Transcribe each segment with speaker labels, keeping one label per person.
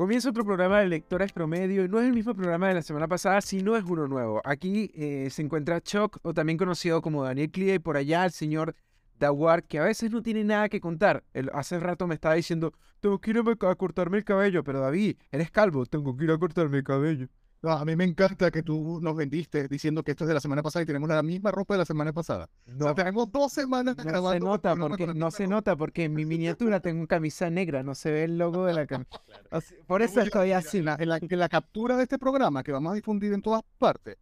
Speaker 1: Comienza otro programa de Lectores Promedio y no es el mismo programa de la semana pasada, sino es uno nuevo. Aquí eh, se encuentra Chuck, o también conocido como Daniel Clia, y por allá el señor Dawar, que a veces no tiene nada que contar. Él hace rato me estaba diciendo, tengo que ir a cortarme el cabello, pero David, eres calvo, tengo que ir a cortarme el cabello.
Speaker 2: No, a mí me encanta que tú nos vendiste diciendo que esto es de la semana pasada y tenemos la misma ropa de la semana pasada. No, tenemos dos semanas
Speaker 1: no
Speaker 2: grabando.
Speaker 1: Se nota porque, no se nota porque en mi miniatura tengo camisa negra, no se ve el logo de la camisa. por eso estoy así.
Speaker 2: En la, en, la, captura de este programa que vamos a difundir en todas partes,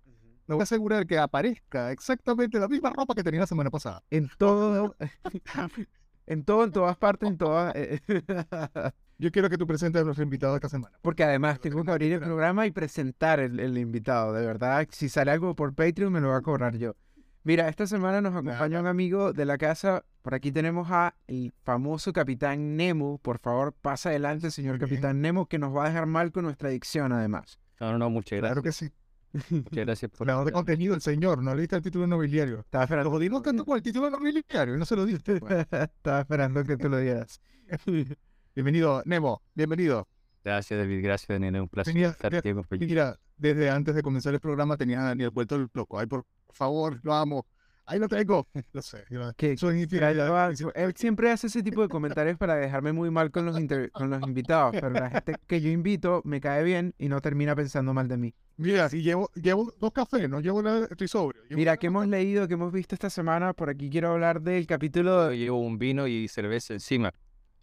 Speaker 2: me voy a asegurar que aparezca exactamente la misma ropa que tenía la semana pasada.
Speaker 1: En todo, en todo, en todas partes, en todas.
Speaker 2: Yo quiero que tú presentes a nuestro invitado esta semana.
Speaker 1: Porque además tengo que abrir el programa y presentar el, invitado, de verdad. Si sale algo por Patreon, me lo va a cobrar yo. Mira, esta semana nos acompaña un amigo de la casa. Por aquí tenemos a el famoso Capitán Nemo. Por favor, pasa adelante, señor Capitán Nemo, que nos va a dejar mal con nuestra adicción, además.
Speaker 3: No, no, no, muchas gracias.
Speaker 2: Claro que sí.
Speaker 3: Muchas gracias por.
Speaker 2: Creador de contenido, el señor. No le diste el título nobiliario.
Speaker 1: Estaba esperando.
Speaker 2: Lo jodimos tanto con el título nobiliario y no se lo diste.
Speaker 1: Estaba esperando que tú lo dieras.
Speaker 2: Bienvenido, Nemo, bienvenido.
Speaker 3: Gracias, David, gracias, Daniel, un placer estar aquí con
Speaker 2: Mira, desde antes de comenzar el programa tenía a Daniel vuelto el loco. Ay, por favor, lo amo. Ahí lo tengo. No sé.
Speaker 1: Que soy Él siempre hace ese tipo de comentarios para dejarme muy mal con los, con los invitados, pero la gente que yo invito me cae bien y no termina pensando mal de mí.
Speaker 2: Mira, si llevo, llevo dos cafés, no llevo nada, estoy sobrio.
Speaker 1: Mira, ¿qué hemos leído, que hemos visto esta semana? Por aquí quiero hablar del capítulo.
Speaker 3: llevo un vino y cerveza encima.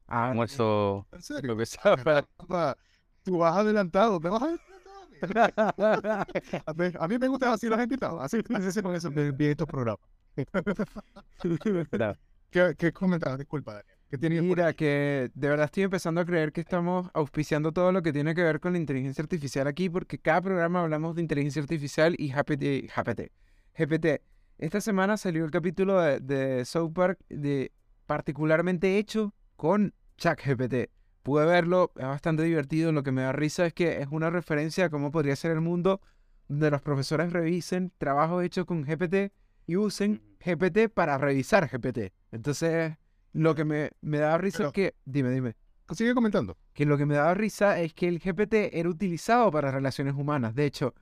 Speaker 1: Ah,
Speaker 3: almuerzo.
Speaker 2: ¿En serio?
Speaker 3: Lo que sea,
Speaker 2: Tú vas adelantado, te vas adelantado. a, mí, me gusta así los invitados, así, así con eso bien estos programas. ¿Qué, ¿Qué comentabas? Disculpa, Daniel.
Speaker 1: Mira, que de verdad estoy empezando a creer que estamos auspiciando todo lo que tiene que ver con la inteligencia artificial aquí, porque cada programa hablamos de inteligencia artificial y GPT. GPT. GPT. Esta semana salió el capítulo de, de South Park de particularmente hecho con ChatGPT. Pude verlo, es bastante divertido. Lo que me da risa es que es una referencia a cómo podría ser el mundo donde los profesores revisen trabajos hechos con GPT y usen GPT para revisar GPT. Entonces, lo que me, me da risa es que. Dime, dime.
Speaker 2: Sigue comentando.
Speaker 1: Que lo que me da risa es que el GPT era utilizado para relaciones humanas. De hecho,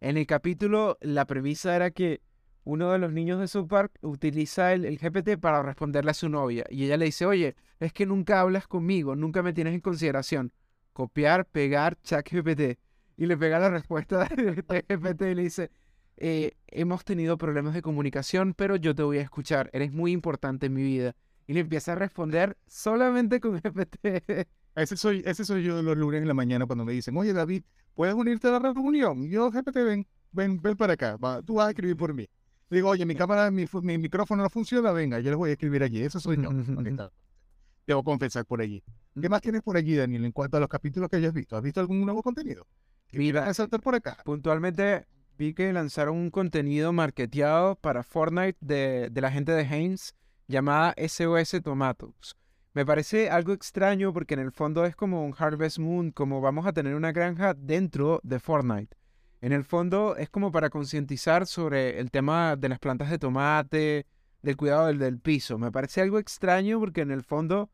Speaker 1: en el capítulo, la premisa era que uno de los niños de South Park utiliza el, GPT para responderle a su novia. Y ella le dice, oye, es que nunca hablas conmigo, nunca me tienes en consideración. Copiar, pegar, chat GPT. Y le pega la respuesta de GPT y le dice, eh, hemos tenido problemas de comunicación, pero yo te voy a escuchar, eres muy importante en mi vida. Y le empieza a responder solamente con GPT.
Speaker 2: Ese soy, ese soy yo los lunes en la mañana cuando me dicen, oye David, ¿puedes unirte a la reunión? Yo, GPT, ven, ven, ven para acá, tú vas a escribir por mí. Digo, oye, mi cámara, mi, micrófono no funciona, venga, yo les voy a escribir allí. Eso soy yo. Debo confesar por allí. ¿Qué más tienes por allí, Daniel, en cuanto a los capítulos que hayas visto? ¿Has visto algún nuevo contenido?
Speaker 1: Mira,
Speaker 2: saltar por acá?
Speaker 1: Puntualmente vi que lanzaron un contenido marketeado para Fortnite de, de la gente de Haynes llamada SOS Tomatoes. Me parece algo extraño porque en el fondo es como un Harvest Moon, como vamos a tener una granja dentro de Fortnite. En el fondo es como para concientizar sobre el tema de las plantas de tomate, del cuidado del, piso. Me parece algo extraño porque en el fondo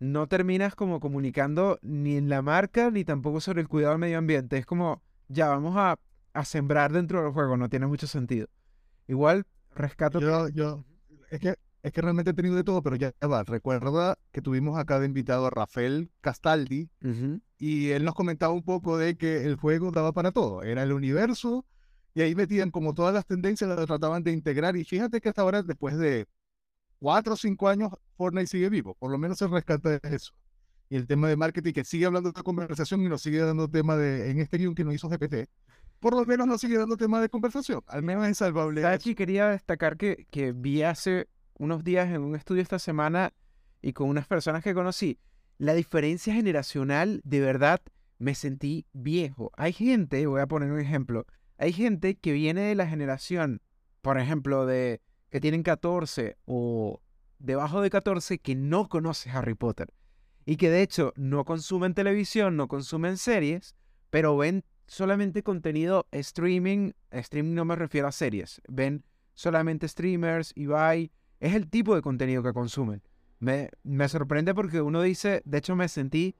Speaker 1: no terminas como comunicando ni en la marca ni tampoco sobre el cuidado del medio ambiente. Es como, ya vamos a, sembrar dentro del juego, no tiene mucho sentido. Igual, rescato...
Speaker 2: Yo, yo, es que es que realmente he tenido de todo, pero ya, va. Recuerda que tuvimos acá de invitado a Rafael Castaldi y él nos comentaba un poco de que el juego daba para todo. Era el universo y ahí metían como todas las tendencias, las trataban de integrar. Y fíjate que hasta ahora, después de cuatro o cinco años, Fortnite sigue vivo. Por lo menos se rescata eso. Y el tema de marketing que sigue hablando de conversación y nos sigue dando tema de, en este guion que nos hizo GPT, por lo menos nos sigue dando tema de conversación. Al menos es salvable.
Speaker 1: Aquí quería destacar que, que vi hace unos días en un estudio esta semana y con unas personas que conocí, la diferencia generacional, de verdad, me sentí viejo. Hay gente, voy a poner un ejemplo, hay gente que viene de la generación, por ejemplo, de que tienen 14 o debajo de 14 que no conoce Harry Potter y que de hecho no consumen televisión, no consumen series, pero ven solamente contenido streaming, streaming no me refiero a series, ven solamente streamers, Ibai, es el tipo de contenido que consumen. Me, me sorprende porque uno dice, de hecho me sentí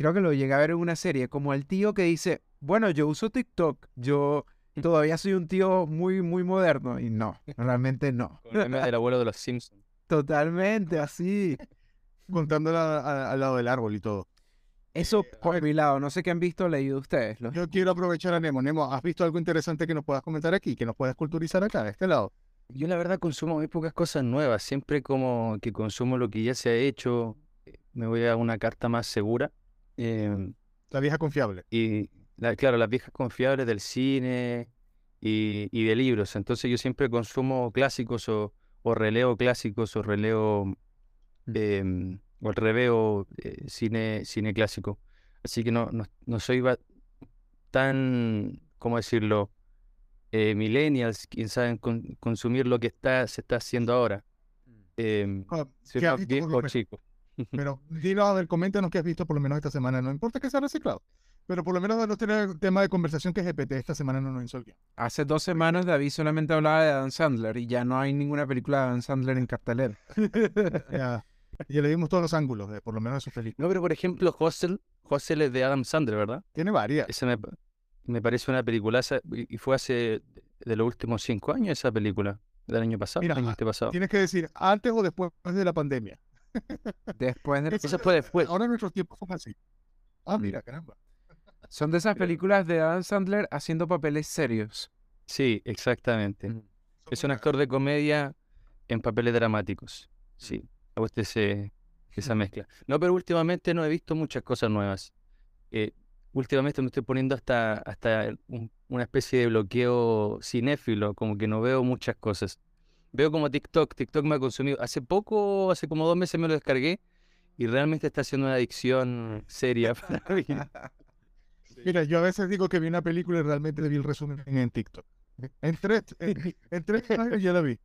Speaker 1: creo que lo llegué a ver en una serie, como el tío que dice, bueno, yo uso TikTok, yo todavía soy un tío muy, muy moderno. Y no, realmente no.
Speaker 3: el del abuelo de los Simpsons.
Speaker 1: Totalmente, así.
Speaker 2: Contándola al lado del árbol y todo.
Speaker 1: Eso por mi lado, no sé qué han visto o leído ustedes.
Speaker 2: Yo quiero aprovechar a Nemo. Nemo, ¿has visto algo interesante que nos puedas comentar aquí, que nos puedas culturizar acá, de este lado?
Speaker 3: Yo la verdad consumo muy pocas cosas nuevas, siempre como que consumo lo que ya se ha hecho, eh, me voy a una carta más segura.
Speaker 2: Em, la vieja confiable.
Speaker 3: Y claro, las viejas confiables del cine y, de libros. Entonces yo siempre consumo clásicos o, releo clásicos o releo em, o reveo eh, cine, cine clásico. Así que no, no, soy tan, ¿cómo decirlo? Eh, millennials, quien saben consumir lo que está, se está haciendo ahora. Eh,
Speaker 2: viejo chico. Pero dilo, a ver, coméntanos qué has visto por lo menos esta semana. No importa que sea reciclado. Pero por lo menos no tener tema de conversación que GPT esta semana no nos insolvió.
Speaker 1: Hace dos semanas David solamente hablaba de Adam Sandler y ya no hay ninguna película de Adam Sandler en cartelera.
Speaker 2: ya, ya le dimos todos los ángulos, de, por lo menos de su película.
Speaker 3: No, pero por ejemplo, Hostel, Hostel es de Adam Sandler, ¿verdad?
Speaker 2: Tiene varias.
Speaker 3: Esa me, me parece una película y fue hace de los últimos cinco años esa película, del año pasado. Mira, año pasado.
Speaker 2: Tienes que decir antes o después de la pandemia.
Speaker 1: Después de...
Speaker 3: Eso fue después.
Speaker 2: Ahora nuestros tiempos son así. Ah, mira, caramba.
Speaker 1: Son de esas películas de Adam Sandler haciendo papeles serios.
Speaker 3: Sí, exactamente. Mm. Es un actor de comedia en papeles dramáticos. Sí, me gusta ese, esa mezcla. No, pero últimamente no he visto muchas cosas nuevas. Eh, últimamente me estoy poniendo hasta, hasta una especie de bloqueo cinéfilo, como que no veo muchas cosas. Veo como TikTok, TikTok me ha consumido. Hace poco, hace como dos meses me lo descargué y realmente está siendo una adicción seria para mí.
Speaker 2: Mira, yo a veces digo que vi una película y realmente vi el resumen en TikTok. En tres, en, tres años ya la vi.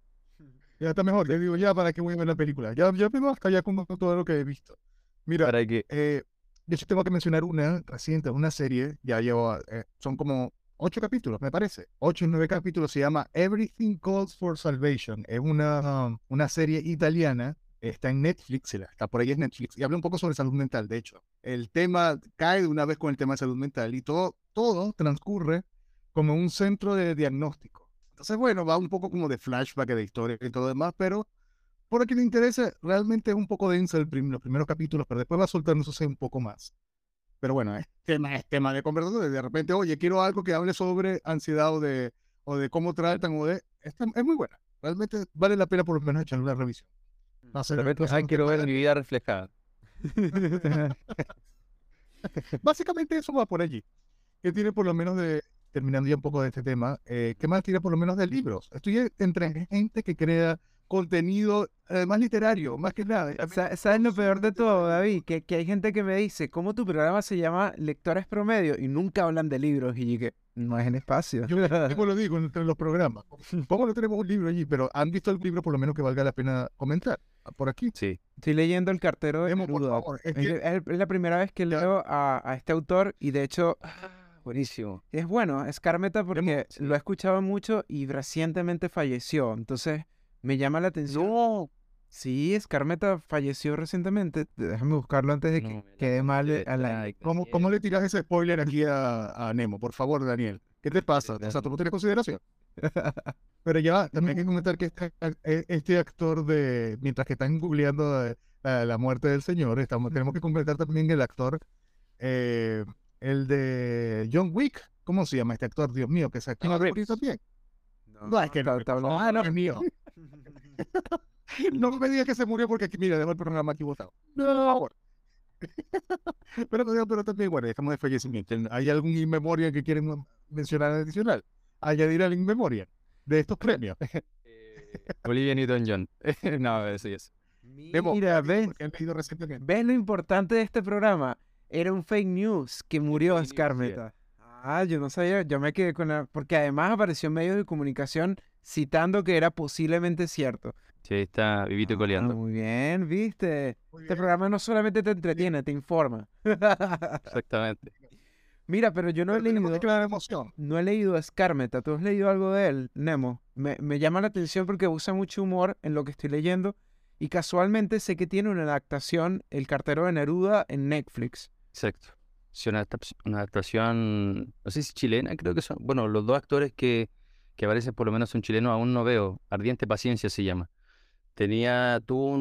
Speaker 2: Ya está mejor. Le digo, ya, ¿para qué voy a ver la película? Ya, ya me hasta ya con todo lo que he visto. Mira, ¿Para qué? Eh, de hecho tengo que mencionar una reciente, una serie, ya llevo, eh, son como ocho capítulos, me parece. Ocho o nueve capítulos, se llama Everything Calls for Salvation. Es una, una serie italiana está en Netflix, está por ahí es Netflix, y habla un poco sobre salud mental, de hecho. El tema cae de una vez con el tema de salud mental y todo, todo transcurre como un centro de diagnóstico. Entonces, bueno, va un poco como de flashback, de historia y todo demás, pero por aquí le interesa, realmente es un poco denso el los primeros capítulos, pero después va soltándose un poco más. Pero bueno, es tema, es tema de conversación. De repente, oye, quiero algo que hable sobre ansiedad o de, o de cómo tratan o de... es muy buena. Realmente vale la pena por lo menos echarle una revisión.
Speaker 3: No sé, quiero ver mi vida reflejada.
Speaker 2: Básicamente eso va por allí. ¿Qué tiene por lo menos de, terminando ya un poco de este tema, eh, qué más tiene por lo menos de libros? Estoy entre gente que crea contenido eh, más literario, más que nada.
Speaker 1: ¿Sabes lo peor de todo, David? Que, que, hay gente que me dice, ¿cómo tu programa se llama Lectores Promedio? Y nunca hablan de libros. Y que no es en espacio.
Speaker 2: Yo lo digo entre los programas. ¿Cómo no tenemos un libro allí? Pero ¿han visto el libro por lo menos que valga la pena comentar? Por aquí.
Speaker 3: Sí.
Speaker 1: Estoy leyendo El cartero de Neruda. Es, la primera vez que leo a, a este autor y de hecho...
Speaker 3: Ah, buenísimo.
Speaker 1: Es bueno, es Carmeta porque lo he escuchado mucho y recientemente falleció. Entonces me llama la atención.
Speaker 3: No.
Speaker 1: Sí, Escarmeta falleció recientemente. Déjame buscarlo antes de que quede mal a la...
Speaker 2: ¿Cómo, ¿Cómo, le tiras ese spoiler aquí a, a, Nemo? Por favor, Daniel. ¿Qué te pasa? O sea, tú no tienes consideración. Pero ya, también hay que comentar que este, e, este actor de... Mientras que están googleando la, la muerte del señor, estamos, tenemos que comentar también el actor, eh, el de John Wick. ¿Cómo se llama este actor? Dios mío, que se activa también. No, es que no, ah, no, es mío. no me digas que se murió porque, mira, dejó el programa aquí votado. No, pero, pero también, bueno, estamos de fallecimiento. ¿Hay algún inmemoria que quieren mencionar adicional? Añadir al inmemoria de estos premios.
Speaker 3: eh, Olivia Newton-John. no, eso es.
Speaker 1: Mira, ves, ves lo importante de este programa. Era un fake news que murió Scarmeta. Ah, yo no sabía, yo me quedé con la... Porque además apareció en medios de comunicación citando que era posiblemente cierto.
Speaker 3: Sí, está vivito y coleando.
Speaker 1: Ah, muy bien, viste. este programa no solamente te entretiene, te informa.
Speaker 3: Exactamente.
Speaker 1: Mira, pero yo no he leído.
Speaker 2: emoción.
Speaker 1: No he leído a Scarmeta. ¿Tú has leído algo de él, Nemo? Me, me, llama la atención porque usa mucho humor en lo que estoy leyendo. Y casualmente sé que tiene una adaptación, El cartero de Neruda, en Netflix.
Speaker 3: Exacto. Sí, una, adaptación, no sé si chilena, creo que son. Bueno, los dos actores que, que aparecen por lo menos son chilenos, aún no veo. Ardiente Paciencia se llama. Tenía, tuvo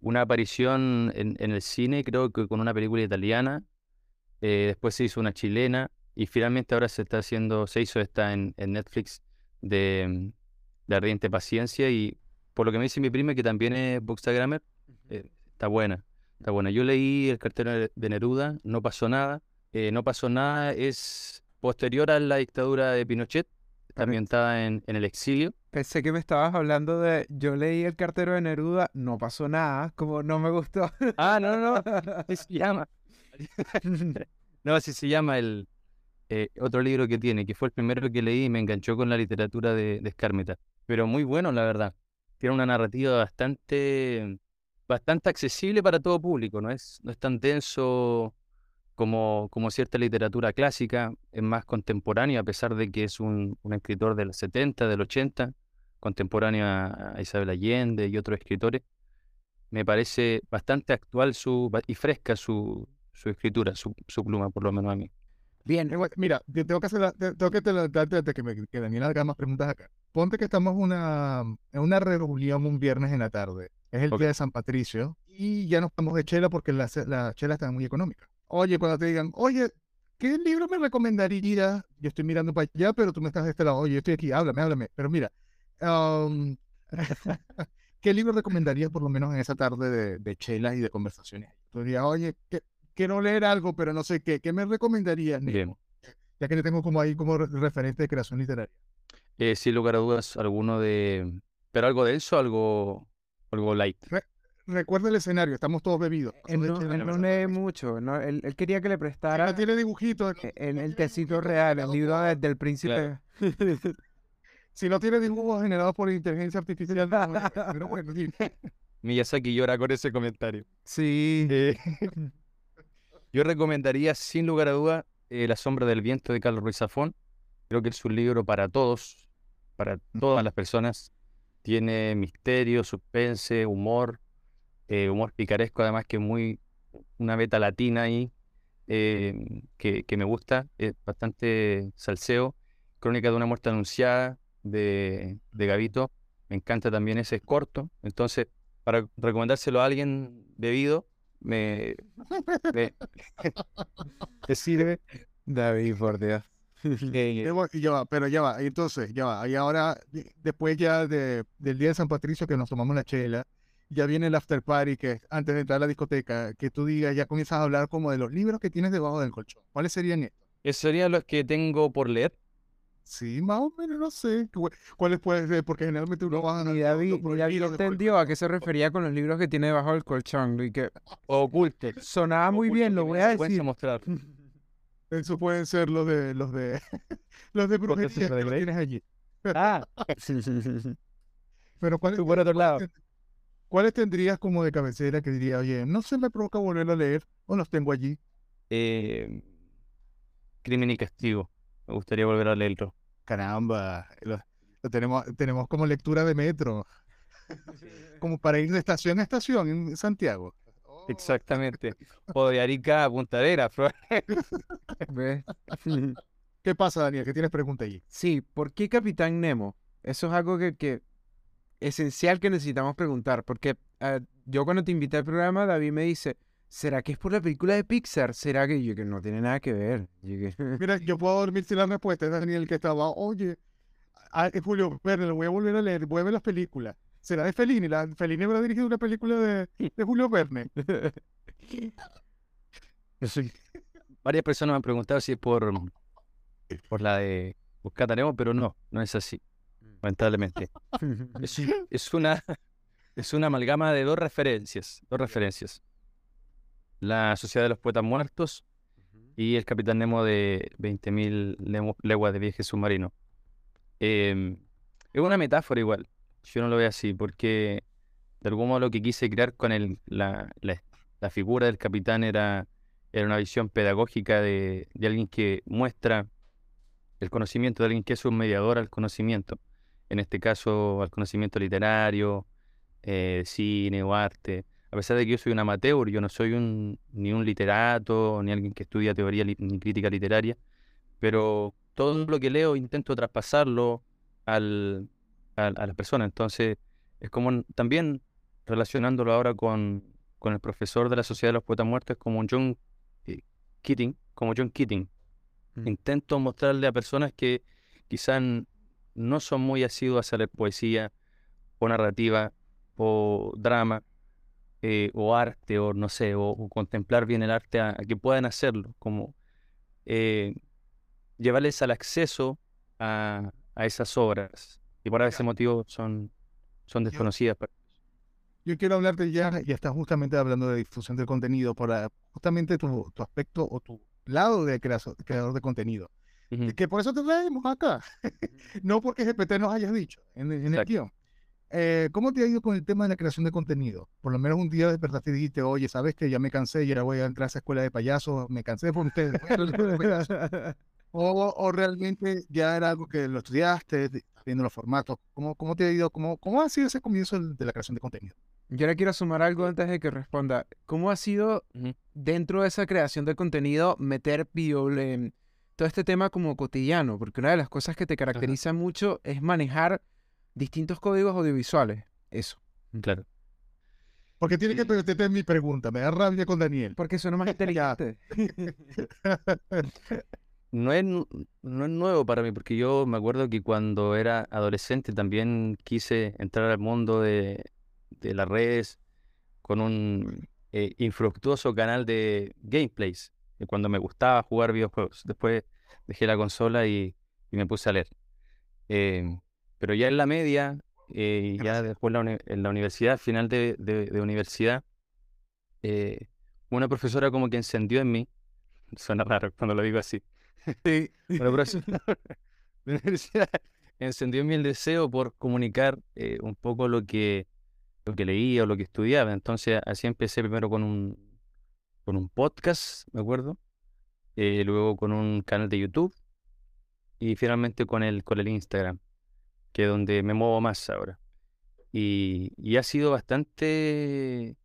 Speaker 3: una aparición en, el cine, creo que con una película italiana. Eh, después se hizo una chilena. Y finalmente ahora se está haciendo, se hizo esta en, Netflix de, de Ardiente Paciencia. Y por lo que me dice mi prima, que también es Bookstagrammer, eh, está buena. Está buena. Yo leí El cartero de Neruda, no pasó nada. Eh, no pasó nada, es posterior a la dictadura de Pinochet, está ambientada en, en el exilio.
Speaker 1: Pensé que me estabas hablando de yo leí El cartero de Neruda, no pasó nada, como no me gustó.
Speaker 3: Ah, no, no, se llama. no, así se llama el eh, otro libro que tiene, que fue el primero que leí y me enganchó con la literatura de, de. Pero muy bueno, la verdad. Tiene una narrativa bastante bastante accesible para todo público, no es, no es tan denso como, como cierta literatura clásica, es más contemporáneo, a pesar de que es un, un escritor del 70, del 80, contemporáneo a, Isabel Allende y otros escritores. Me parece bastante actual su, y fresca su, su escritura, su, su pluma, por lo menos a mí.
Speaker 2: Bien, mira, tengo que hacer tengo que te, que, me, que Daniel haga más preguntas acá. Ponte que estamos una, en una reunión un viernes en la tarde es el día de San Patricio. Y ya nos estamos de chela porque la, la chela está muy económica. Oye, cuando te digan, oye, ¿qué libro me recomendaría? Yo estoy mirando para allá, pero tú me estás de este lado. Oye, yo estoy aquí, háblame, háblame. Pero mira, ¿qué libro recomendarías por lo menos en esa tarde de, de chelas y de conversaciones? Tú dirías, oye, quiero leer algo, pero no sé qué. ¿Qué me recomendarías, Bien. Ya que te tengo como ahí como referente de creación literaria.
Speaker 3: Eh, sin lugar a dudas, alguno de... Pero algo de eso, algo algo light.
Speaker 2: Recuerda el escenario, estamos todos bebidos.
Speaker 1: Él no, no lee mucho, ¿no? Él, quería que le prestara.
Speaker 2: tiene dibujitos.
Speaker 1: En el tecito real, el libro del príncipe.
Speaker 2: si no tiene dibujos generados por inteligencia artificial, pero bueno, sí.
Speaker 3: Miyazaki llora con ese comentario.
Speaker 1: Sí. Eh,
Speaker 3: yo recomendaría, sin lugar a duda, eh, La sombra del viento de Carlos Ruiz Zafón. Creo que es un libro para todos, para todas las personas. Tiene misterio, suspense, humor, eh, humor picaresco, además que muy una beta latina ahí eh, que, me gusta, es bastante salseo. Crónica de una muerte anunciada de, de Gavito, me encanta también ese, es corto, entonces para recomendárselo a alguien bebido, me, me,
Speaker 1: me sirve. David, por Dios.
Speaker 2: ya va, pero ya va, entonces, ya va, y ahora, después ya de, del día de San Patricio que nos tomamos la chela, ya viene el after party, que antes de entrar a la discoteca, que tú digas, ya comienzas a hablar como de los libros que tienes debajo del colchón. ¿Cuáles serían estos?
Speaker 3: Esos serían los que tengo por leer.
Speaker 2: Sí, más o menos, no sé. ¿Cuáles puede ser? Porque generalmente uno va
Speaker 1: a... Y David, entendió a qué se refería con los libros que tiene debajo del colchón y que...
Speaker 3: Oculte.
Speaker 1: Sonaba muy bien, lo voy a decir.
Speaker 3: mostrar.
Speaker 2: Eso pueden ser los de los de los de brujería que tienes allí.
Speaker 3: Ah,
Speaker 2: Pero ¿cuáles,
Speaker 3: por otro lado.
Speaker 2: ¿Cuáles tendrías como de cabecera que diría, oye, no se me provoca volver a leer o los tengo allí?
Speaker 3: Eh, Crimen y Castigo. Me gustaría volver a leerlo.
Speaker 2: Caramba, lo, tenemos, tenemos como lectura de metro. Como para ir de estación a estación en Santiago.
Speaker 3: Exactamente. O de Arica a Puntadera,
Speaker 2: ¿Qué pasa, Daniel? ¿Qué tienes pregunta allí?
Speaker 1: Sí, ¿por qué Capitán Nemo? Eso es algo que, que esencial que necesitamos preguntar, porque ah, yo cuando te invité al programa, David me dice, ¿será que es por la película de Pixar? ¿Será que yo que no tiene nada que ver?
Speaker 2: Mira, yo puedo dormir sin la respuesta, Daniel que estaba, oye, ah, Julio Verne, lo voy a volver a leer, voy a ver las películas será de Fellini. La, Fellini habrá dirigido una película de, de Julio Verne.
Speaker 3: Varias personas me han preguntado si es por, por la de Buscata Nemo, pero no, no es así, lamentablemente. Es, es, una, es una amalgama de dos referencias, dos referencias. La Sociedad de los Poetas Muertos y el Capitán Nemo de 20.000 leguas de viaje submarino. Em, es una metáfora igual. Yo no lo veo así, porque de algún modo lo que quise crear con el, la, la, figura del capitán era, era una visión pedagógica de, de, alguien que muestra el conocimiento, de alguien que es un mediador al conocimiento, en este caso al conocimiento literario, eh, cine o arte, a pesar de que yo soy un amateur, yo no soy un, ni un literato, ni alguien que estudia teoría ni crítica literaria, pero todo lo que leo intento traspasarlo al, a, las personas. Entonces, es como también relacionándolo ahora con, con el profesor de la Sociedad de los Poetas Muertos, como John eh, Keating, como John Keating. Mm. Intento mostrarle a personas que quizás no son muy asiduas a leer poesía o narrativa o drama eh, o arte o no sé, o, contemplar bien el arte a, que puedan hacerlo, como eh, llevarles al acceso a, a esas obras y por ese motivo son, son desconocidas.
Speaker 2: Yo quiero hablarte ya, y estás justamente hablando de difusión del contenido, por justamente tu, tu aspecto o tu lado de creador, de contenido. Que por eso te traemos acá. no porque GPT nos hayas dicho en, el guion. Eh, ¿Cómo te ha ido con el tema de la creación de contenido? Por lo menos un día despertaste y dijiste, oye, ¿sabes que ya me cansé y ahora voy a entrar a esa escuela de payasos? Me cansé por ustedes. o, o, realmente ya era algo que lo estudiaste, viendo los formatos. ¿Cómo, cómo te ha ido? ¿Cómo, ¿Cómo ha sido ese comienzo de la creación de contenido?
Speaker 1: Yo le quiero sumar algo antes de que responda. ¿Cómo ha sido dentro de esa creación de contenido meter todo este tema como cotidiano? Porque una de las cosas que te caracteriza mucho es manejar distintos códigos audiovisuales. Eso.
Speaker 3: Claro.
Speaker 2: Porque tiene que tener mi pregunta, me da rabia con Daniel.
Speaker 1: Porque suena más inteligente.
Speaker 3: no es, no es nuevo para mí, porque yo me acuerdo que cuando era adolescente también quise entrar al mundo de, de las redes con un eh, infructuoso canal de gameplays, cuando me gustaba jugar videojuegos. Después dejé la consola y, me puse a leer. Eh, pero ya en la media, eh, ya después en la universidad, final de, de, universidad, una profesora como que encendió en mí, suena raro cuando lo digo así, sí. una profesora de universidad encendió en mí el deseo por comunicar un poco lo que lo que leía o lo que estudiaba. Entonces así empecé primero con un, con un podcast, me acuerdo, eh, luego con un canal de YouTube y finalmente con el, con el Instagram, que es donde me muevo más ahora. Y, y ha sido bastante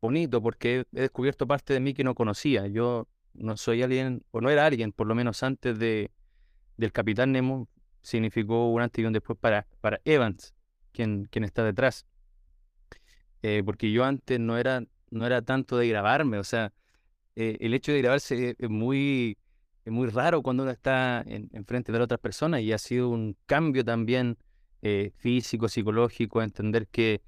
Speaker 3: bonito porque he descubierto parte de mí que no conocía. Yo no soy alguien, o no era alguien, por lo menos antes de, del Capitán Nemo, significó un antes y un después para, para Evans, quien, quien está detrás. Eh, porque yo antes no era, no era tanto de grabarme, o sea, eh, el hecho de grabarse es muy, es muy raro cuando uno está en, frente de otras personas y ha sido un cambio también eh, físico, psicológico, entender que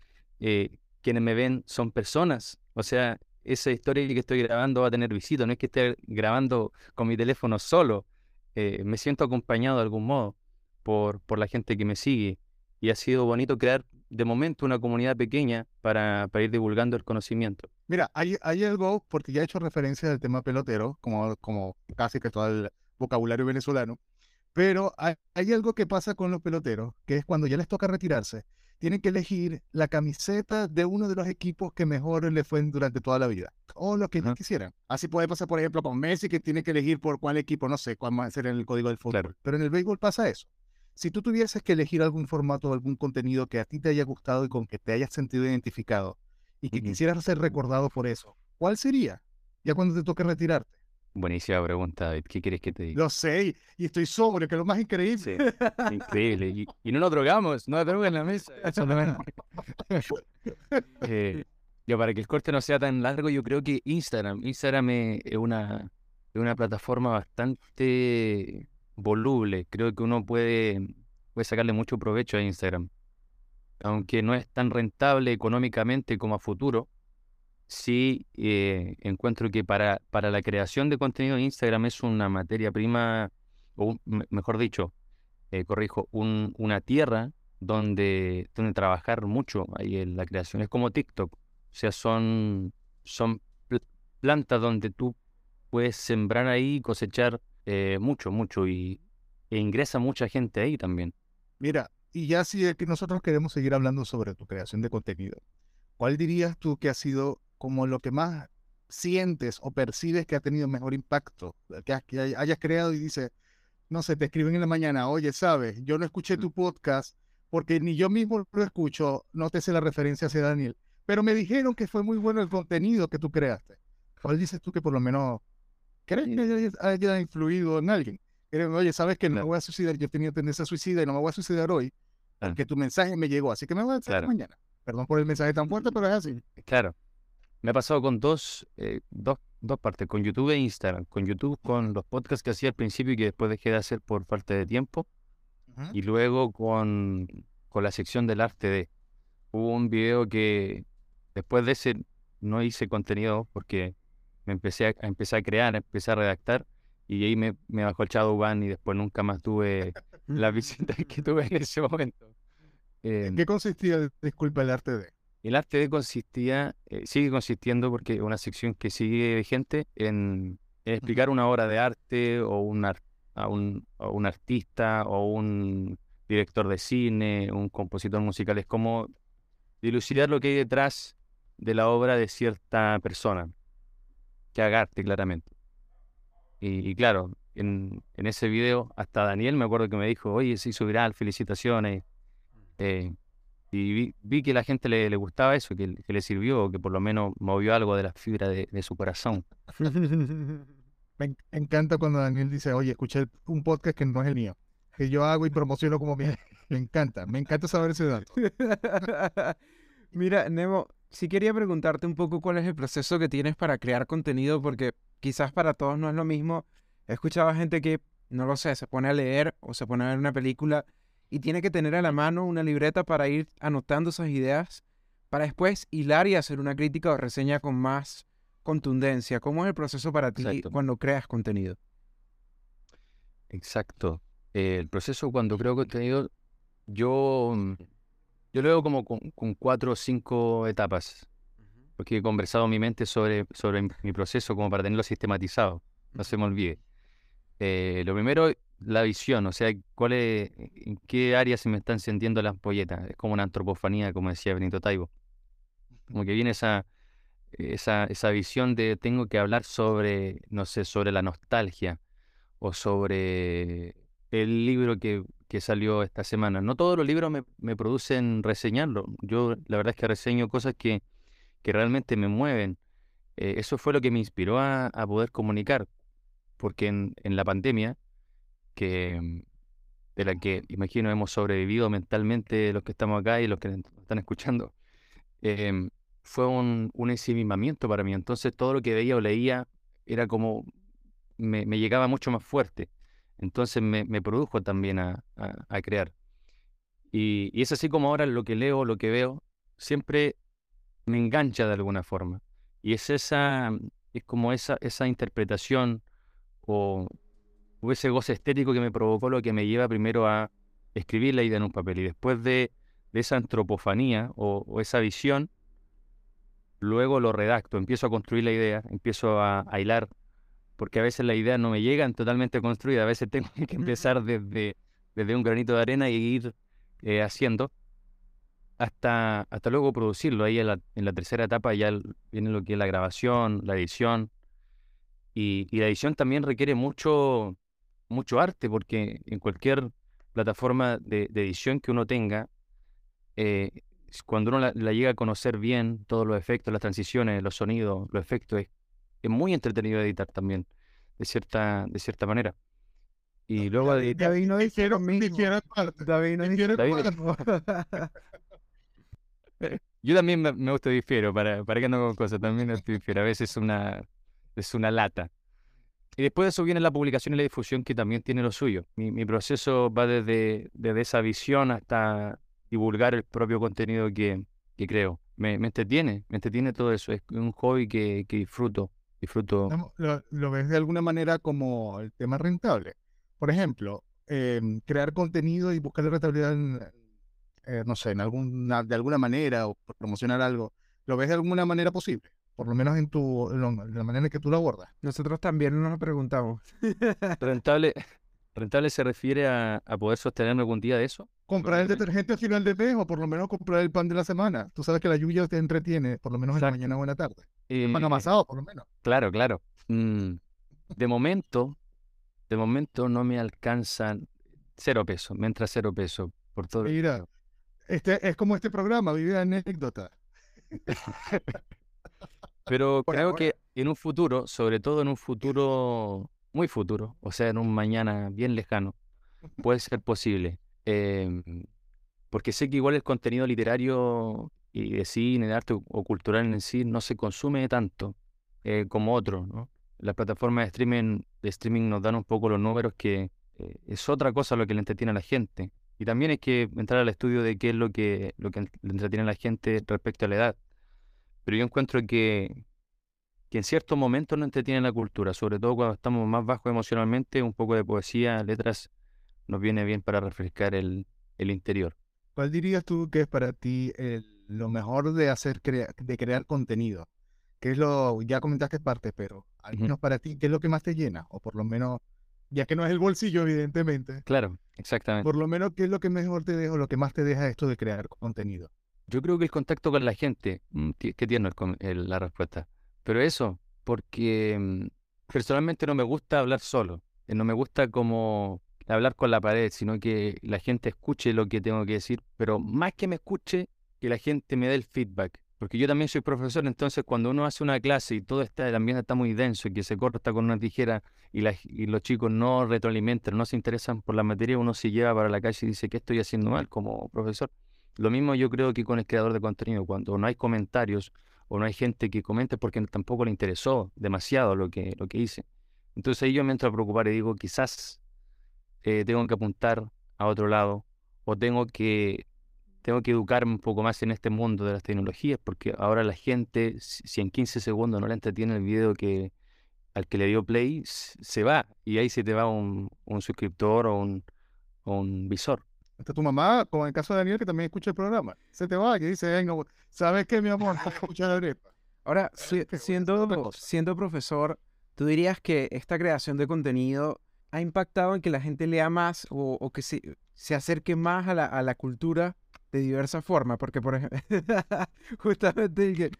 Speaker 3: quienes me ven son personas, o sea, esa historia que estoy grabando va a tener visita, no es que esté grabando con mi teléfono solo, me siento acompañado de algún modo por, por la gente que me sigue. Y ha sido bonito crear de momento una comunidad pequeña para, ir divulgando el conocimiento.
Speaker 2: Mira, hay, hay, algo, porque ya he hecho referencia al tema pelotero, como, como casi que todo el vocabulario venezolano, pero hay, algo que pasa con los peloteros, que es cuando ya les toca retirarse, tienen que elegir la camiseta de uno de los equipos que mejor les fue durante toda la vida, o lo que ellos quisieran. Así puede pasar, por ejemplo, con Messi, que tiene que elegir por cuál equipo, no sé cuál va a ser en el código del fútbol. Pero en el béisbol pasa eso. Si tú tuvieses que elegir algún formato o algún contenido que a ti te haya gustado y con que te hayas sentido identificado y que quisieras ser recordado por eso, ¿cuál sería? Ya cuando te toque retirarte.
Speaker 3: Buenísima pregunta, David. ¿Qué quieres que te diga?
Speaker 2: Lo sé, y estoy sobrio, que es lo más increíble.
Speaker 3: increíble. Y, no nos drogamos, no drogas en la mesa. eh, yo, para que el corte no sea tan largo, yo creo que Instagram. Instagram es una, es una plataforma bastante voluble. Creo que uno puede, puede sacarle mucho provecho a Instagram. Aunque no es tan rentable económicamente como a futuro, sí eh, encuentro que para, para la creación de contenido Instagram es una materia prima, o mejor dicho, eh, corrijo, un, una tierra donde, donde trabajar mucho ahí en la creación. Es como TikTok. O sea, son, son plantas donde tú puedes sembrar ahí cosechar eh, mucho, mucho, y e ingresa mucha gente ahí también.
Speaker 2: Mira, y ya si que nosotros queremos seguir hablando sobre tu creación de contenido, ¿cuál dirías tú que ha sido como lo que más sientes o percibes que ha tenido mejor impacto? Que, hayas creado y dices, no sé, te escriben en la mañana, oye, sabes, yo no escuché tu podcast porque ni yo mismo lo escucho, no te sé la referencia hacia Daniel, pero me dijeron que fue muy bueno el contenido que tú creaste. ¿Cuál dices tú que por lo menos crees que haya influido en alguien? Oye, sabes que no me voy a suicidar, yo he tenido tendencia a suicida y no me voy a suicidar hoy, porque tu mensaje me llegó, así que me voy a hacer mañana. Perdón por el mensaje tan fuerte, pero es así.
Speaker 3: Claro. Me ha pasado con dos, eh, dos, dos partes, con YouTube e Instagram. Con YouTube, con los podcasts que hacía al principio y que después dejé de hacer por falta de tiempo. Y luego con, con la sección del arte de. Hubo un video que después de ese no hice contenido porque me empecé a, empecé a crear, empecé a redactar y ahí me, me bajó el Shadowban y después nunca más tuve la visita que tuve en ese momento.
Speaker 2: ¿En em, qué consistía, disculpa, el arte de?
Speaker 3: El arte de consistía, eh, sigue consistiendo porque es una sección que sigue vigente en, explicar una obra de arte o un, a, un, un artista o un director de cine, un compositor musical. Es como dilucidar lo que hay detrás de la obra de cierta persona, que haga arte claramente. Y, claro, en, en, ese video, hasta Daniel me acuerdo que me dijo, oye, se hizo viral, felicitaciones. Eh, y vi, que a la gente le, le gustaba eso, que, que, le sirvió, que por lo menos movió algo de la fibra de, de su corazón.
Speaker 2: me encanta cuando Daniel dice, oye, escuché un podcast que no es el mío, que yo hago y promociono como mío. Me encanta, me encanta saber ese dato.
Speaker 1: Mira, Nemo, sí quería preguntarte un poco cuál es el proceso que tienes para crear contenido, porque quizás para todos no es lo mismo. He escuchado a gente que, no lo sé, se pone a leer o se pone a ver una película y tiene que tener a la mano una libreta para ir anotando esas ideas para después hilar y hacer una crítica o reseña con más contundencia. ¿Cómo es el proceso para ti cuando creas contenido?
Speaker 3: Exacto. el proceso cuando creo contenido, yo, mm, yo lo veo como con, cuatro o cinco etapas, porque he conversado en mi mente sobre, sobre mi proceso como para tenerlo sistematizado, no se me olvide. Eh, lo primero, la visión, o sea, cuál es, en qué área se me están encendiendo las polletas. Es como una antropofanía, como decía Benito Taibo. Como que viene esa, esa, esa visión de tengo que hablar sobre, no sé, sobre la nostalgia o sobre el libro que, que salió esta semana. No todos los libros me, me, producen reseñarlo. Yo la verdad es que reseño cosas que, que realmente me mueven. Eh, eso fue lo que me inspiró a, a poder comunicar, porque en, la pandemia que, mm, de la que imagino hemos sobrevivido mentalmente los que estamos acá y los que están escuchando, em, fue un, un ensimismamiento para mí. Entonces todo lo que veía o leía era como, me, me llegaba mucho más fuerte. Entonces me, produjo también a, a, crear. Y, es así como ahora lo que leo, lo que veo, siempre me engancha de alguna forma. Y es esa, es como esa, esa interpretación o, hubo ese goce estético que me provocó lo que me lleva primero a escribir la idea en un papel. Y después de, esa antropofanía o, esa visión, luego lo redacto, empiezo a construir la idea, empiezo a, hilar, porque a veces las ideas no me llegan totalmente construidas, a veces tengo que empezar desde, desde un granito de arena y ir eh, haciendo hasta, hasta luego producirlo. Ahí en la, en la tercera etapa ya viene lo que es la grabación, la edición. Y, y la edición también requiere mucho, mucho arte, porque en cualquier plataforma de, edición que uno tenga, eh, cuando uno la, llega a conocer bien, todos los efectos, las transiciones, los sonidos, los efectos, es, es muy entretenido editar también, de cierta, de cierta manera. Y luego de editar...
Speaker 1: David no dijeron
Speaker 2: David no dijeron
Speaker 3: Yo también me, me gusta difiero, para, para que no hago cosas, también difiero. A veces es una, es una lata. Y después de eso viene la publicación y la difusión que también tiene lo suyo. Mi, proceso va desde, desde, esa visión hasta divulgar el propio contenido que, que creo. Me, me, entretiene, me entretiene todo eso. Es un hobby que, que disfruto. Disfruto.
Speaker 2: Lo, ves de alguna manera como el tema rentable. Por ejemplo, em, crear contenido y buscar rentabilidad en, eh, no sé, en alguna, de alguna manera o promocionar algo. ¿Lo ves de alguna manera posible? por lo menos en tu la manera en que tú lo abordas.
Speaker 1: Nosotros también nos lo preguntamos.
Speaker 3: Rentable, rentable se refiere a, poder sostener algún día de eso.
Speaker 2: Comprar el detergente al final de mes o por lo menos comprar el pan de la semana. Tú sabes que la lluvia te entretiene, por lo menos en la mañana o en la tarde. Y, pan amasado, por lo menos.
Speaker 3: Claro, claro. Mm, de momento, de momento no me alcanzan cero pesos, mientras cero pesos por todo.
Speaker 2: Mira, este es como este programa, vive anécdota.
Speaker 3: Pero creo que en un futuro, sobre todo en un futuro muy futuro, o sea, en un mañana bien lejano, puede ser posible. Em, porque sé que igual el contenido literario y de cine, de arte o cultural en sí no se consume tanto eh, como otro, ¿no? Las plataformas de streaming, de streaming nos dan un poco los números que eh, es otra cosa lo que le entretiene a la gente. Y también hay que entrar al estudio de qué es lo que, lo que le entretiene a la gente respecto a la edad. Pero yo encuentro que, que en ciertos momentos no entretiene la cultura, sobre todo cuando estamos más bajos emocionalmente, un poco de poesía, letras, nos viene bien para refrescar el, el interior.
Speaker 2: ¿Cuál dirías tú que es para ti lo mejor de hacer de crear contenido? ¿Qué es lo, ya comentaste parte, pero al menos para ti, ¿qué es lo que más te llena? O por lo menos, ya que no es el bolsillo, evidentemente.
Speaker 3: Claro, exactamente.
Speaker 2: Por lo menos, ¿qué es lo que mejor te deja o lo que más te deja esto de crear contenido?
Speaker 3: Yo creo que el contacto con la gente, mm, que tiene la respuesta. Pero eso, porque mm, personalmente no me gusta hablar solo. Eh, no me gusta como hablar con la pared, sino que la gente escuche lo que tengo que decir, pero más que me escuche, que la gente me dé el feedback. Porque yo también soy profesor, entonces cuando uno hace una clase y todo está, el ambiente está muy denso y que se corta con una tijera y, y los chicos no retroalimentan, no se interesan por la materia, uno se lleva para la calle y dice, ¿qué estoy haciendo mal como profesor? Lo mismo yo creo que con el creador de contenido, cuando no hay comentarios o no hay gente que comente porque tampoco le interesó demasiado lo que, lo que hice. Entonces ahí yo me entro a preocupar y digo, quizás eh, tengo que apuntar a otro lado o tengo que, tengo que educarme un poco más en este mundo de las tecnologías porque ahora la gente, si en 15 segundos no le entretiene el video que al que le dio play, se va y ahí se te va un, un suscriptor o un, o un visor.
Speaker 2: Está tu mamá, como en el caso de Daniel, que también escucha el programa. Se te va, que dice, venga, ¿sabes qué, mi amor? Escucha la arepa.
Speaker 1: Ahora, siendo, siendo profesor, ¿tú dirías que esta creación de contenido ha impactado en que la gente lea más o, que se, se, acerque más a la, a la, cultura de diversa forma? Porque, por ejemplo, justamente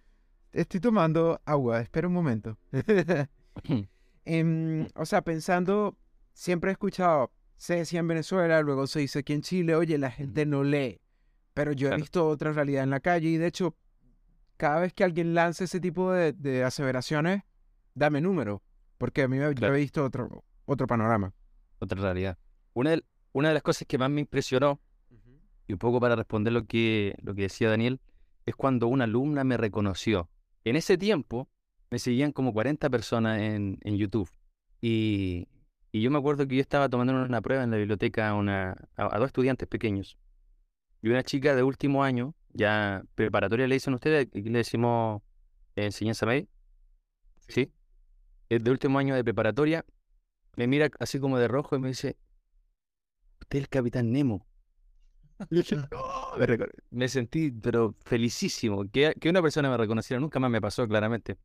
Speaker 1: estoy tomando agua, espera un momento. Em, o sea, pensando, siempre he escuchado se decía en Venezuela, luego se dice aquí en Chile, oye, la gente no lee. Pero yo he visto otra realidad en la calle y de hecho, cada vez que alguien lanza ese tipo de, aseveraciones, dame número, porque a mí me he visto otro, otro panorama.
Speaker 3: Otra realidad. Una de, una de las cosas que más me impresionó, y un poco para responder lo que, lo que decía Daniel, es cuando una alumna me reconoció. En ese tiempo me seguían como 40 personas en, en YouTube. Y, y yo me acuerdo que yo estaba tomando una prueba en la biblioteca a, una, a, dos estudiantes pequeños. Y una chica de último año, ya preparatoria le dicen ustedes, y le decimos enseñanza media. ¿Sí? Es de último año de preparatoria. Me mira así como de rojo y me dice, usted es el capitán Nemo. me, sentí, pero felicísimo. Que, que una persona me reconociera nunca más me pasó, claramente.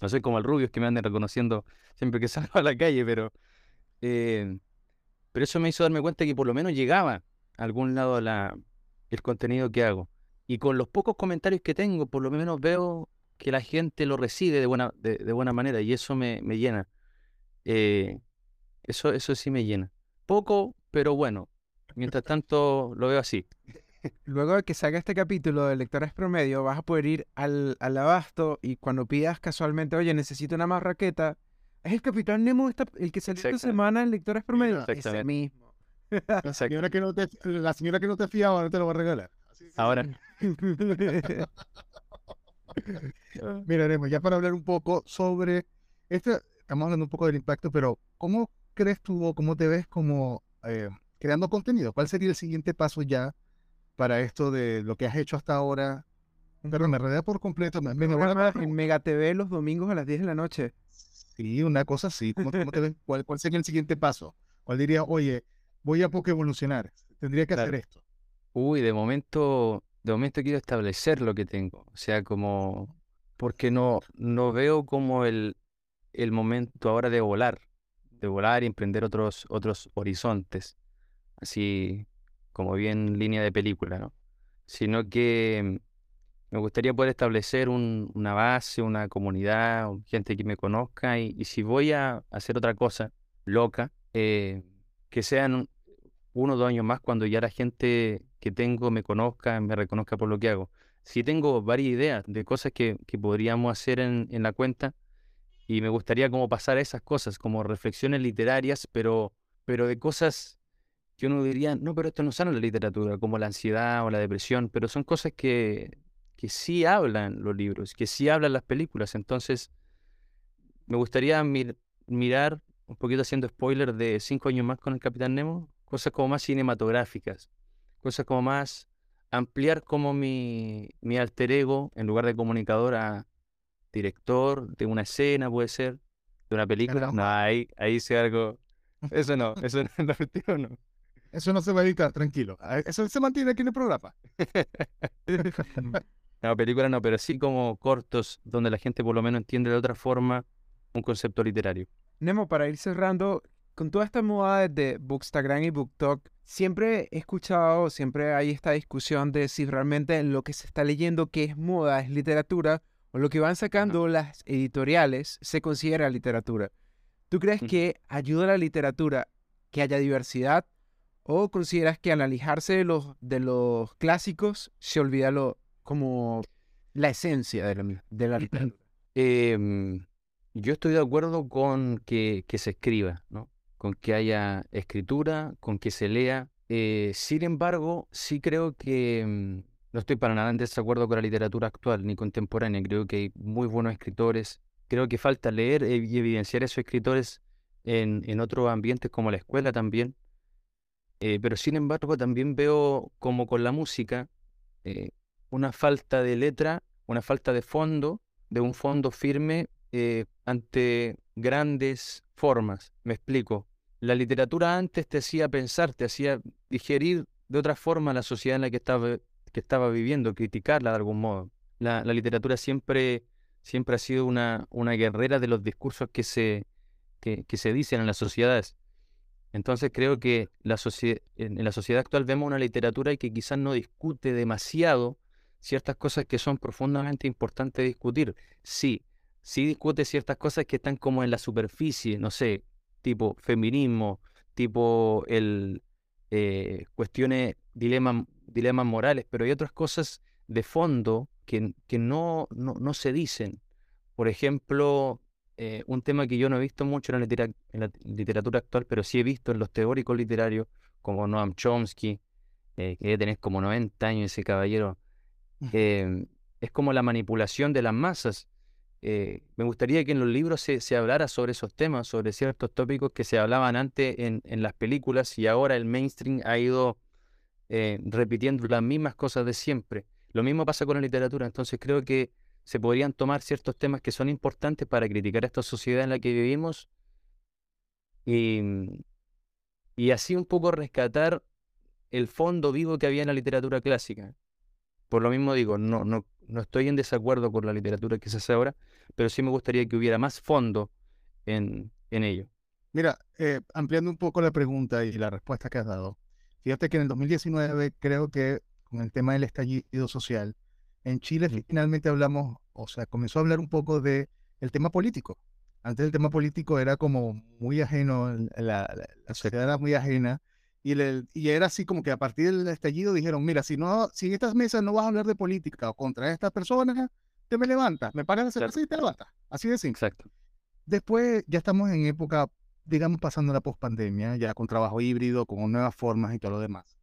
Speaker 3: No soy como el rubio, es que me anden reconociendo siempre que salgo a la calle, pero eh, pero eso me hizo darme cuenta que por lo menos llegaba a algún lado la, el contenido que hago. Y con los pocos comentarios que tengo, por lo menos veo que la gente lo recibe de buena, de, buena manera y eso me, me llena. Eh, eso, eso sí me llena. Poco, pero bueno. Mientras tanto, lo veo así.
Speaker 1: Luego de que salga este capítulo de Lectores Promedio, vas a poder ir al, al abasto y cuando pidas casualmente, oye, necesito una más raqueta, es el Capitán Nemo el que salió esta semana en Lectores Promedio. Ese mismo.
Speaker 2: La señora, que no te, la señora que no te fiaba no te lo va a regalar.
Speaker 3: Ahora.
Speaker 2: Mira, Nemo, ya para hablar un poco sobre este, estamos hablando un poco del impacto, pero ¿cómo crees tú o cómo te ves como eh, creando contenido? ¿Cuál sería el siguiente paso ya para esto de lo que has hecho hasta ahora? Pero me rodea por completo. Me, me,
Speaker 1: en Mega TV los domingos a las 10 de la noche.
Speaker 2: Sí, una cosa así. ¿Cómo, cuál, sería el siguiente paso? ¿Cuál diría, oye, voy a poco evolucionar? Tendría que hacer esto.
Speaker 3: Uy, de momento, de momento quiero establecer lo que tengo. O sea, como, porque no, no veo como el, el momento ahora de volar, de volar y emprender otros, otros horizontes. Así como bien línea de película, ¿no? Sino que me gustaría poder establecer una base, una comunidad, gente que me conozca y, si voy a hacer otra cosa loca, eh, que sean uno o dos años más cuando ya la gente que tengo me conozca, me reconozca por lo que hago. sí tengo varias ideas de cosas que, podríamos hacer en, en, la cuenta y me gustaría como pasar a esas cosas, como reflexiones literarias, pero, pero de cosas que uno diría, no, pero esto no sale en la literatura, como la ansiedad o la depresión, pero son cosas que, que sí hablan los libros, que sí hablan las películas. Entonces, me gustaría mirar, un poquito haciendo spoiler de cinco años más con el Capitán Nemo, cosas como más cinematográficas, cosas como más ampliar como mi, mi alter ego, en lugar de comunicador a director de una escena, puede ser, de una película. No, ahí, ahí hice algo. Eso no, eso no, no.
Speaker 2: Eso no se va a editar, tranquilo. Ah, eso se mantiene aquí en el programa.
Speaker 3: no, película no, pero sí como cortos donde la gente por lo menos entiende de otra forma un concepto literario.
Speaker 1: Nemo, para ir cerrando, con toda esta moda de Bookstagram y BookTok, siempre he escuchado, siempre hay esta discusión de si realmente lo que se está leyendo que es moda es literatura o lo que van sacando las editoriales se considera literatura. ¿Tú crees que ayuda a la literatura que haya diversidad ¿O consideras que al alejarse de los, de los clásicos se olvida lo, como la esencia de la, de la literatura?
Speaker 3: Em, yo estoy de acuerdo con que, que, se escriba, ¿no? con que haya escritura, con que se lea. Eh, sin embargo, sí creo que mm, no estoy para nada en desacuerdo con la literatura actual ni contemporánea. Creo que hay muy buenos escritores. Creo que falta leer y evidenciar a esos escritores en, en otros ambientes como la escuela también. Eh, pero sin embargo también veo como con la música eh, una falta de letra, una falta de fondo, de un fondo firme eh, ante grandes formas. Me explico. La literatura antes te hacía pensar, te hacía digerir de otra forma la sociedad en la que estaba, que estaba viviendo, criticarla de algún modo. La, literatura siempre, siempre ha sido una, una guerrera de los discursos que se, que, se dicen en las sociedades. Entonces creo que la en la sociedad actual vemos una literatura que quizás no discute demasiado ciertas cosas que son profundamente importantes discutir. Sí, sí discute ciertas cosas que están como en la superficie, no sé, tipo feminismo, tipo el eh, cuestiones, dilemas, dilemas morales, pero hay otras cosas de fondo que, que no, no, no se dicen. Por ejemplo, eh, un tema que yo no he visto mucho en la, literatura actual, pero sí he visto en los teóricos literarios, como Noam Chomsky, eh, que tenés como 90 años ese caballero, em, es como la manipulación de las masas. Eh, me gustaría que en los libros se, se, hablara sobre esos temas, sobre ciertos tópicos que se hablaban antes en, en las películas y ahora el mainstream ha ido repitiendo las mismas cosas de siempre. Lo mismo pasa con la literatura, entonces creo que se podrían tomar ciertos temas que son importantes para criticar esta sociedad en la que vivimos y, y así un poco rescatar el fondo vivo que había en la literatura clásica. Por lo mismo digo, no, no, no estoy en desacuerdo con la literatura que se hace ahora, pero sí me gustaría que hubiera más fondo en, en ello.
Speaker 2: Mira, eh, ampliando un poco la pregunta y la respuesta que has dado, fíjate que en el 2019 creo que con el tema del estallido social, en Chile finalmente hablamos, o sea, comenzó a hablar un poco de el tema político. Antes el tema político era como muy ajeno, la, sociedad era muy ajena, y, y, era así como que a partir del estallido dijeron, mira, si no, si en estas mesas no vas a hablar de política o contra estas personas, te me levantas, me paras de hacer y te levantas. Así de simple.
Speaker 3: Exacto.
Speaker 2: Después ya estamos en época, digamos, pasando la pospandemia, ya con trabajo híbrido, con nuevas formas y todo lo demás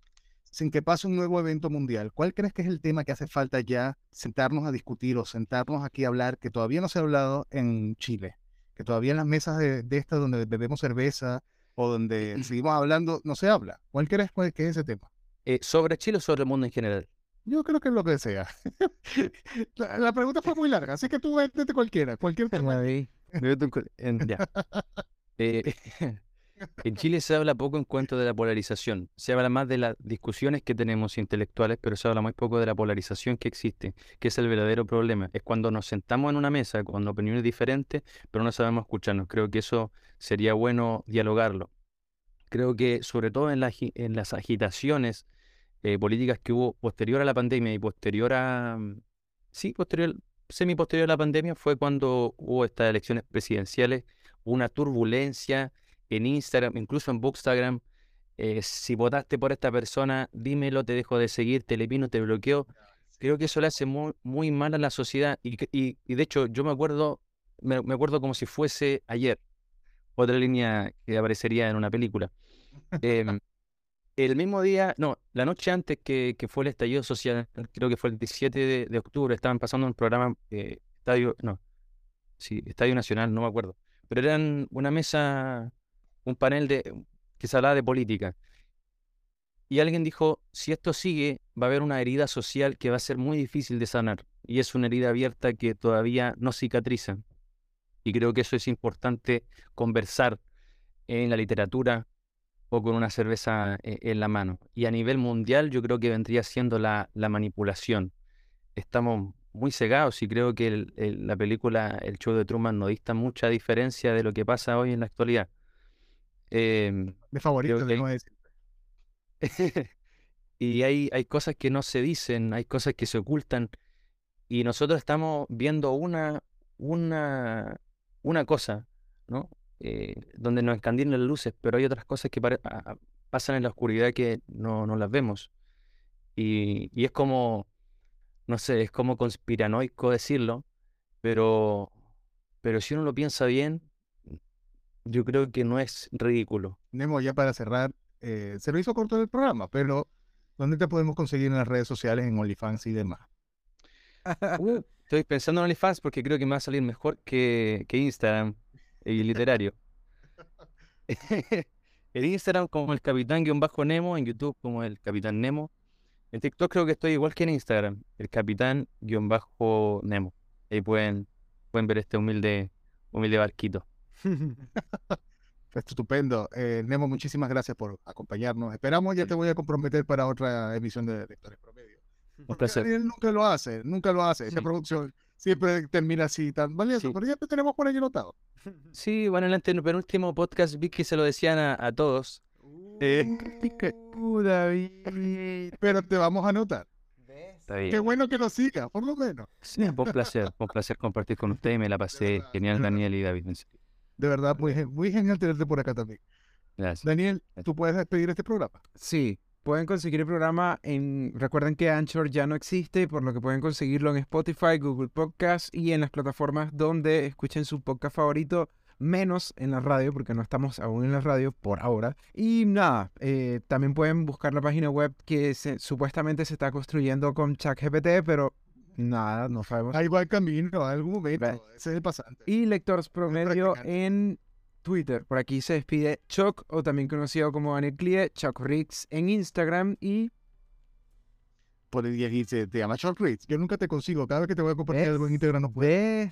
Speaker 2: sin que pase un nuevo evento mundial, ¿cuál crees que es el tema que hace falta ya sentarnos a discutir o sentarnos aquí a hablar que todavía no se ha hablado en Chile? Que todavía en las mesas de, de estas donde bebemos cerveza o donde seguimos hablando no se habla. ¿Cuál crees que es ese tema?
Speaker 3: Eh, ¿Sobre Chile o sobre el mundo en general?
Speaker 2: Yo creo que es lo que sea. la, pregunta fue muy larga, así que tú vete cualquiera, cualquier tema.
Speaker 3: ya. Eh, en Chile se habla poco en cuanto de la polarización. Se habla más de las discusiones que tenemos intelectuales, pero se habla muy poco de la polarización que existe, que es el verdadero problema. Es cuando nos sentamos en una mesa con opiniones diferentes, pero no sabemos escucharnos. Creo que eso sería bueno dialogarlo. Creo que sobre todo en, las agitaciones eh, políticas que hubo posterior a la pandemia y posterior a... Mm, sí, posterior, semi posterior a la pandemia fue cuando hubo estas elecciones presidenciales, una turbulencia en Instagram, incluso en Bookstagram. Eh, si votaste por esta persona, dímelo, te dejo de seguir, te elimino, te bloqueo. creo que eso le hace muy, muy mal a la sociedad. Y, y, y de hecho, yo me acuerdo, me, acuerdo como si fuese ayer, otra línea que aparecería en una película. Em, el mismo día, no, la noche antes que, que, fue el estallido social, creo que fue el 17 de, octubre, estaban pasando un programa, eh, Estadio, no, sí, Estadio Nacional, no me acuerdo, pero eran una mesa, un panel de, que se hablaba de política. Y alguien dijo, si esto sigue, va a haber una herida social que va a ser muy difícil de sanar. Y es una herida abierta que todavía no cicatriza. Y creo que eso es importante conversar en la literatura o con una cerveza eh, en la mano. Y a nivel mundial yo creo que vendría siendo la, manipulación. Estamos muy cegados y creo que la película El show de Truman no dista mucha diferencia de lo que pasa hoy en la actualidad.
Speaker 2: Eh, Mi favorito,
Speaker 3: y hay, hay cosas que no se dicen, hay cosas que se ocultan. Y nosotros estamos viendo una, una, una cosa, ¿no? Eh, donde nos encandilan las luces, pero hay otras cosas que pasan en la oscuridad que no, no las vemos. Y, y, es como, no sé, es como conspiranoico decirlo, pero, pero si uno lo piensa bien, yo creo que no es ridículo.
Speaker 2: Nemo, ya para cerrar, eh, se lo hizo corto el programa, pero ¿dónde te podemos conseguir en las redes sociales, en OnlyFans y demás?
Speaker 3: Uh, estoy pensando en OnlyFans porque creo que me va a salir mejor que, que Instagram y literario. en Instagram como el Capitán-Nemo, en YouTube como el Capitán Nemo. En TikTok creo que estoy igual que en Instagram, el Capitán-Nemo. Ahí pueden, pueden ver este humilde, humilde barquito.
Speaker 2: Estupendo. Eh, Nemo, muchísimas gracias por acompañarnos. Esperamos, ya te voy a comprometer para otra emisión de Lectores Promedio.
Speaker 3: Un placer.
Speaker 2: Él nunca lo hace, nunca lo hace. Esa producción siempre termina así tan valioso, pero ya te tenemos por ahí notado.
Speaker 3: Sí, bueno, en el penúltimo podcast vi que se lo decían a, todos.
Speaker 2: Eh, uh, David. Pero te vamos a anotar. Está bien. Qué bueno que nos siga, por lo menos.
Speaker 3: Sí, un placer, un placer compartir con usted. Me la pasé genial, Daniel y David.
Speaker 2: De verdad, muy, muy genial tenerte por acá también. Gracias. Daniel, ¿tú puedes despedir este programa?
Speaker 1: Sí, pueden conseguir el programa en... Recuerden que Anchor ya no existe, por lo que pueden conseguirlo en Spotify, Google Podcast y en las plataformas donde escuchen su podcast favorito, menos en la radio, porque no estamos aún en la radio por ahora. Y nada, eh, también pueden buscar la página web que supuestamente se está construyendo con ChatGPT, pero Nada, no sabemos.
Speaker 2: Ahí va el camino, algún momento. Ese es el pasante.
Speaker 1: Y lectores promedio en Twitter. Por aquí se despide Chuck, o también conocido como Daniel Clie, Chuck Riggs en Instagram y.
Speaker 2: Por el día te, te llama Chuck Riggs. Yo nunca te consigo. Cada vez que te voy a compartir algo en Instagram no puedo.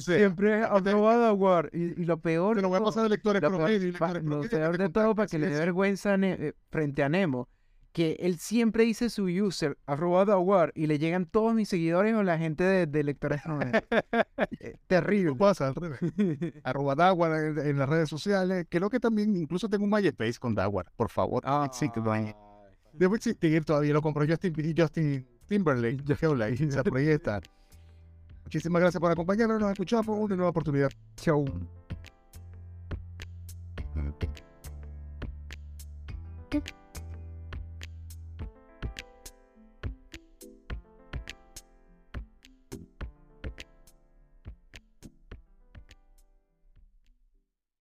Speaker 1: Siempre aprobado a War. Y, lo peor.
Speaker 2: Te lo voy a pasar de lectores promedio.
Speaker 1: Lo peor de todo para que le dé vergüenza eh, frente a Nemo que él siempre dice su user, arroba Dawar, y le llegan todos mis seguidores o la gente de, de lectores eh, Terrible.
Speaker 2: pasa al revés. arroba Dawar en, las redes sociales. Creo que también incluso tengo un MySpace con Dawar, por favor. Ah, sí, Debo existir todavía, lo compró Justin, Justin Timberlake, se proyecta. Muchísimas gracias por acompañarnos, nos escuchamos, una nueva oportunidad.
Speaker 1: Chau. ¿Qué?